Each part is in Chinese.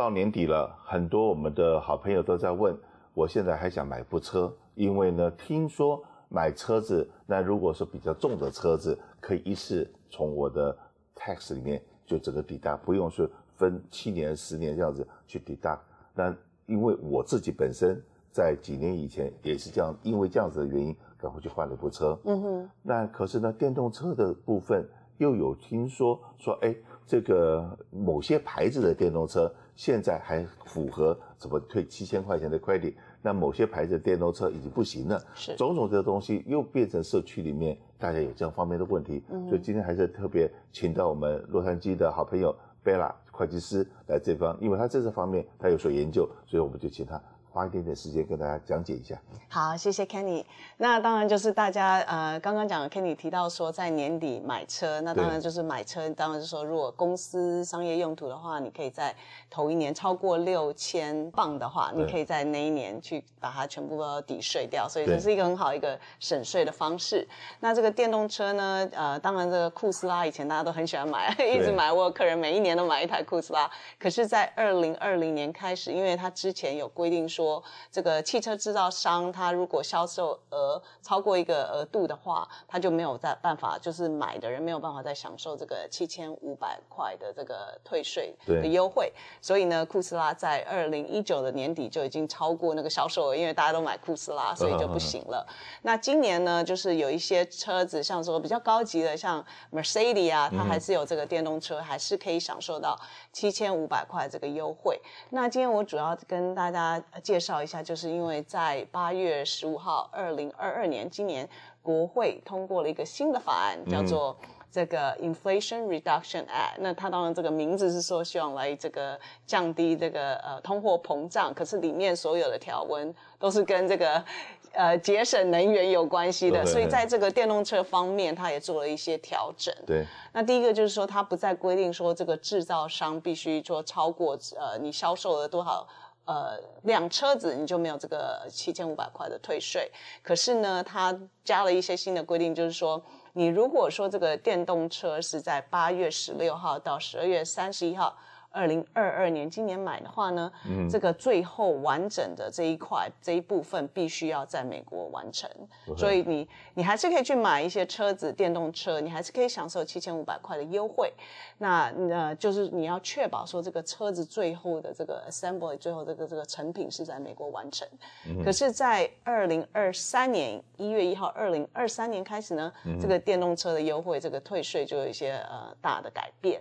到年底了，很多我们的好朋友都在问，我现在还想买部车，因为呢，听说买车子，那如果是比较重的车子，可以一次从我的 tax 里面就整个抵达，不用说分七年、十年这样子去抵达。那因为我自己本身在几年以前也是这样，因为这样子的原因，赶快去换了一部车。嗯哼。那可是呢，电动车的部分又有听说说，哎。这个某些牌子的电动车现在还符合怎么退七千块钱的 credit，那某些牌子的电动车已经不行了。是，种种这个东西又变成社区里面大家有这样方面的问题。嗯，所以今天还是特别请到我们洛杉矶的好朋友 Bella 会计师来这方，因为他在这方面他有所研究，所以我们就请他。花一点点时间跟大家讲解一下。好，谢谢 Kenny。那当然就是大家呃刚刚讲的 Kenny 提到说在年底买车，那当然就是买车，当然是说如果公司商业用途的话，你可以在头一年超过六千磅的话，你可以在那一年去把它全部都抵税掉，所以这是一个很好一个省税的方式。那这个电动车呢，呃，当然这个库斯拉以前大家都很喜欢买，一直买，我有客人每一年都买一台库斯拉。可是，在二零二零年开始，因为它之前有规定说。说这个汽车制造商，他如果销售额超过一个额度的话，他就没有在办法，就是买的人没有办法再享受这个七千五百块的这个退税的优惠。所以呢，库斯拉在二零一九的年底就已经超过那个销售额，因为大家都买库斯拉，所以就不行了。Uh. 那今年呢，就是有一些车子，像说比较高级的，像 Mercedes 啊，它还是有这个电动车，嗯、还是可以享受到七千五百块这个优惠。那今天我主要跟大家。介绍一下，就是因为在八月十五号，二零二二年，今年国会通过了一个新的法案，叫做这个 Inflation Reduction Act。那它当然这个名字是说希望来这个降低这个呃通货膨胀，可是里面所有的条文都是跟这个呃节省能源有关系的，所以在这个电动车方面，它也做了一些调整。对，那第一个就是说，它不再规定说这个制造商必须说超过呃你销售了多少。呃，辆车子你就没有这个七千五百块的退税。可是呢，它加了一些新的规定，就是说，你如果说这个电动车是在八月十六号到十二月三十一号。二零二二年今年买的话呢，嗯，这个最后完整的这一块这一部分必须要在美国完成，所以你你还是可以去买一些车子电动车，你还是可以享受七千五百块的优惠。那呃，就是你要确保说这个车子最后的这个 assembly 最后这个这个成品是在美国完成。嗯，可是，在二零二三年一月一号，二零二三年开始呢，嗯，这个电动车的优惠这个退税就有一些呃大的改变。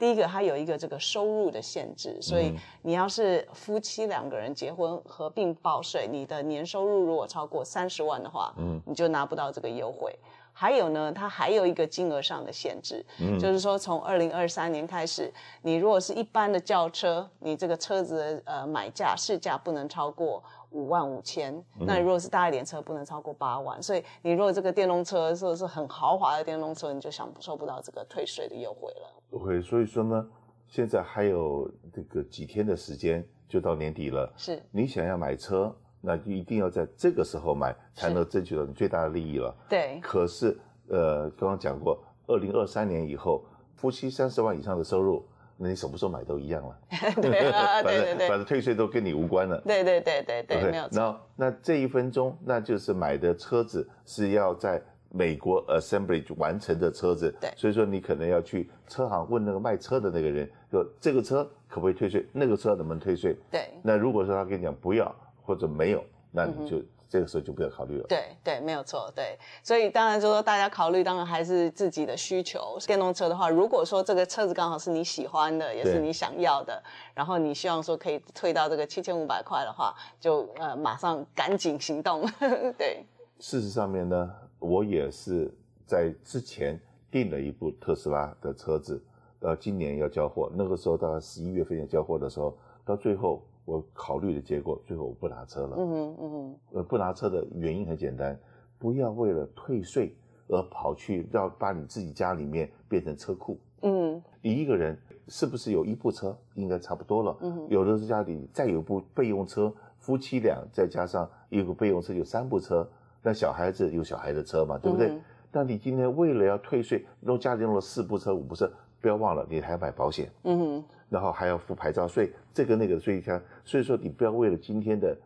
第一个，它有一个这个收入的限制，所以你要是夫妻两个人结婚合并报税，你的年收入如果超过三十万的话，嗯，你就拿不到这个优惠。还有呢，它还有一个金额上的限制，嗯，就是说从二零二三年开始，你如果是一般的轿车，你这个车子的呃买价市价不能超过。五万五千，那你如果是大一点车，不能超过八万。所以你如果这个电动车说是很豪华的电动车，你就享受不到这个退税的优惠了。对，所以说呢，现在还有这个几天的时间就到年底了。是，你想要买车，那就一定要在这个时候买，才能争取到你最大的利益了。对。可是，呃，刚刚讲过，二零二三年以后，夫妻三十万以上的收入。那你什么时候买都一样了，对啊，对对对，反正退税都跟你无关了。对对对对对，okay, 没有错。那那这一分钟，那就是买的车子是要在美国 assembly 完成的车子。对，所以说你可能要去车行问那个卖车的那个人，说这个车可不可以退税，那个车能不能退税？对。那如果说他跟你讲不要或者没有，那你就。嗯这个时候就不要考虑了。对对，没有错。对，所以当然就说大家考虑，当然还是自己的需求。电动车的话，如果说这个车子刚好是你喜欢的，也是你想要的，然后你希望说可以退到这个七千五百块的话，就呃马上赶紧行动。对。事实上面呢，我也是在之前订了一部特斯拉的车子，呃，今年要交货，那个时候大概十一月份要交货的时候，到最后。我考虑的结果，最后我不拿车了。嗯哼嗯哼，呃，不拿车的原因很简单，不要为了退税而跑去要把你自己家里面变成车库。嗯，你一个人是不是有一部车，应该差不多了。嗯哼，有的是家里再有部备用车，夫妻俩再加上一个备用车，有三部车。那小孩子有小孩的车嘛，对不对？那、嗯、你今天为了要退税，弄家里弄了四部车、五部车，不要忘了你还要买保险，嗯哼，然后还要付牌照税，这个那个税项，所以说你不要为了今天的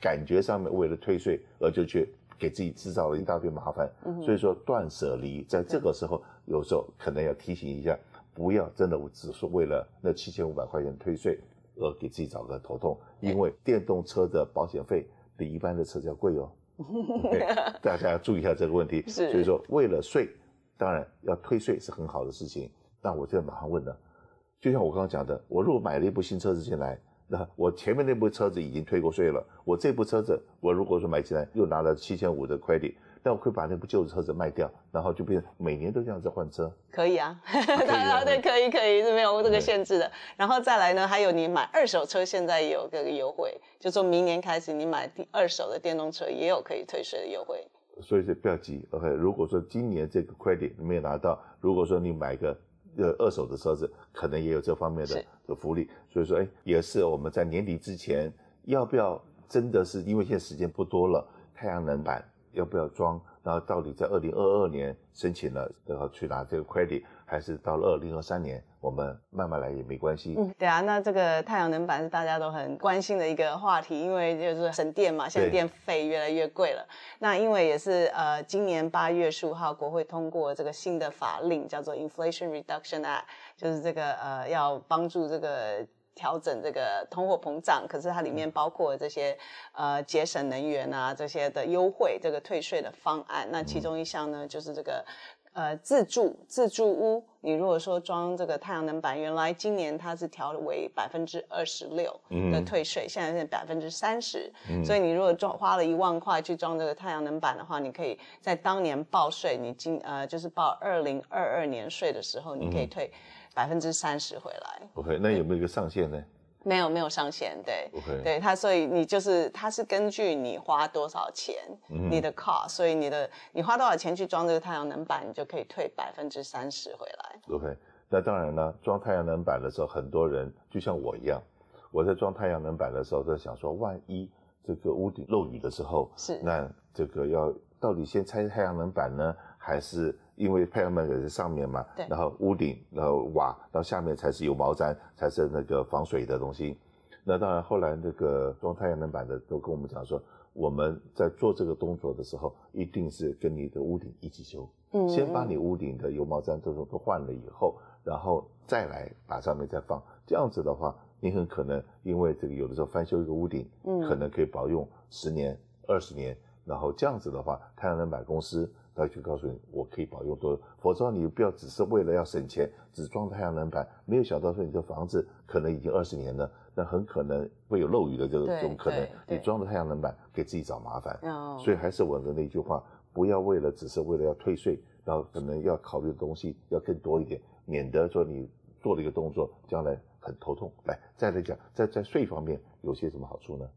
感觉上面为了退税而就去给自己制造了一大堆麻烦，嗯，所以说断舍离在这个时候有时候可能要提醒一下，不要真的只是为了那七千五百块钱退税而给自己找个头痛，因为电动车的保险费比一般的车子要贵哦。大家要注意一下这个问题。是，所以说为了税，当然要退税是很好的事情。那我现在马上问了，就像我刚刚讲的，我如果买了一部新车子进来，那我前面那部车子已经退过税了，我这部车子我如果说买进来又拿了七千五的 credit。那我可以把那部旧的车子卖掉，然后就变成每年都这样子换车。可以啊，当然对，可以可以是没有这个限制的。然后再来呢，还有你买二手车，现在也有这个优惠，就说明年开始你买第二手的电动车也有可以退税的优惠。所以说不要急，OK。如果说今年这个 credit 你没有拿到，如果说你买个呃二手的车子，可能也有这方面的的福利。所以说，哎，也是我们在年底之前要不要真的是因为现在时间不多了，太阳能板。要不要装？然后到底在二零二二年申请了，然后去拿这个 credit，还是到了二零二三年，我们慢慢来也没关系。嗯，对啊，那这个太阳能板是大家都很关心的一个话题，因为就是省电嘛，现在电费越来越贵了。那因为也是呃，今年八月十五号国会通过这个新的法令，叫做 Inflation Reduction Act，就是这个呃要帮助这个。调整这个通货膨胀，可是它里面包括这些呃节省能源啊这些的优惠，这个退税的方案。那其中一项呢，就是这个呃自住自住屋，你如果说装这个太阳能板，原来今年它是调为百分之二十六的退税，现在是百分之三十。所以你如果装花了一万块去装这个太阳能板的话，你可以在当年报税，你今呃就是报二零二二年税的时候，你可以退。百分之三十回来。OK，那有没有一个上限呢？没有，没有上限。对，OK，对它，所以你就是它是根据你花多少钱，嗯、你的 cost，所以你的你花多少钱去装这个太阳能板，你就可以退百分之三十回来。OK，那当然了，装太阳能板的时候，很多人就像我一样，我在装太阳能板的时候在想说，万一这个屋顶漏雨的时候，是那这个要到底先拆太阳能板呢，还是？因为太阳能板在上面嘛，对，然后屋顶，然后瓦，到下面才是有毛毡，才是那个防水的东西。那当然，后来那个装太阳能板的都跟我们讲说，我们在做这个动作的时候，一定是跟你的屋顶一起修，嗯，先把你屋顶的油毛毡这种都换了以后，然后再来把上面再放。这样子的话，你很可能因为这个有的时候翻修一个屋顶，嗯，可能可以保用十年、二十年，然后这样子的话，太阳能板公司。他就告诉你，我可以保用多，否则你不要只是为了要省钱，只装太阳能板，没有想到说你的房子可能已经二十年了，那很可能会有漏雨的这种可能，你装了太阳能板给自己找麻烦。所以还是我的那句话，不要为了只是为了要退税，然后可能要考虑的东西要更多一点，免得说你做了一个动作，将来很头痛。来，再来讲，在在税方面有些什么好处呢？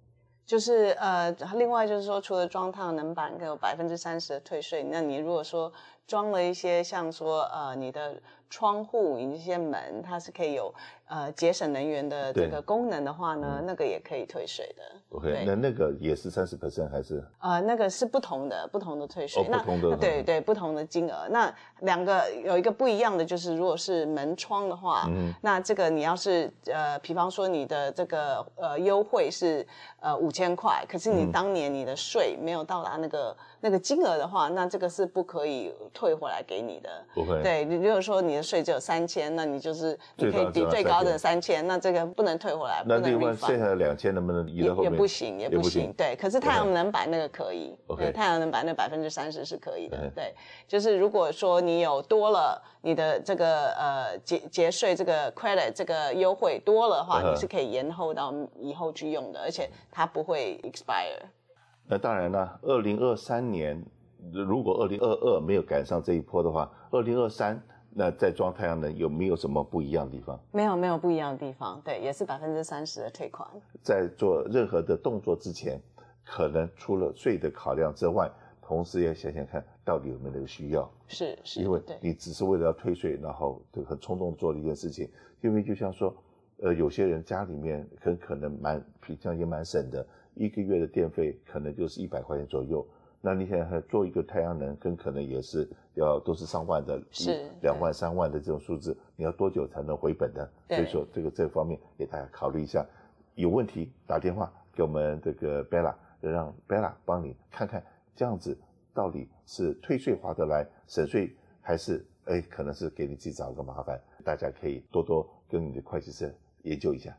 就是呃，另外就是说，除了装太阳能板，有百分之三十的退税，那你如果说装了一些像说呃，你的。窗户一些门，它是可以有呃节省能源的这个功能的话呢，那个也可以退税的。OK，那那个也是三十 percent 还是？呃，那个是不同的，不同的退税。哦，不同的。对对，不同的金额。那两个有一个不一样的就是，如果是门窗的话，嗯，那这个你要是呃，比方说你的这个呃优惠是呃五千块，可是你当年你的税没有到达那个那个金额的话，那这个是不可以退回来给你的。不会。对，你如果说你的税只有三千，那你就是你可以抵最高的三千，那这个不能退回来。那另外剩下的两千能不能移到后面？也不行，也不行。对，可是太阳能板那个可以。对，太阳能板那百分之三十是可以的。对，就是如果说你有多了你的这个呃节节税这个 credit 这个优惠多了的话，你是可以延后到以后去用的，而且它不会 expire。那当然了，二零二三年如果二零二二没有赶上这一波的话，二零二三。那再装太阳能有没有什么不一样的地方？没有，没有不一样的地方。对，也是百分之三十的退款。在做任何的动作之前，可能除了税的考量之外，同时也想想看到底有没有那个需要。是是，因为你只是为了要退税，然后就很冲动做了一件事情。因为就像说，呃，有些人家里面很可能蛮平常也蛮省的，一个月的电费可能就是一百块钱左右。那你现在做一个太阳能，跟可能也是要都是上万的，是两万三万的这种数字，你要多久才能回本呢？所以说这个这方面给大家考虑一下，有问题打电话给我们这个 Bella，让 Bella 帮你看看这样子到底是退税划得来，省税还是哎可能是给你自己找个麻烦，大家可以多多跟你的会计师研究一下。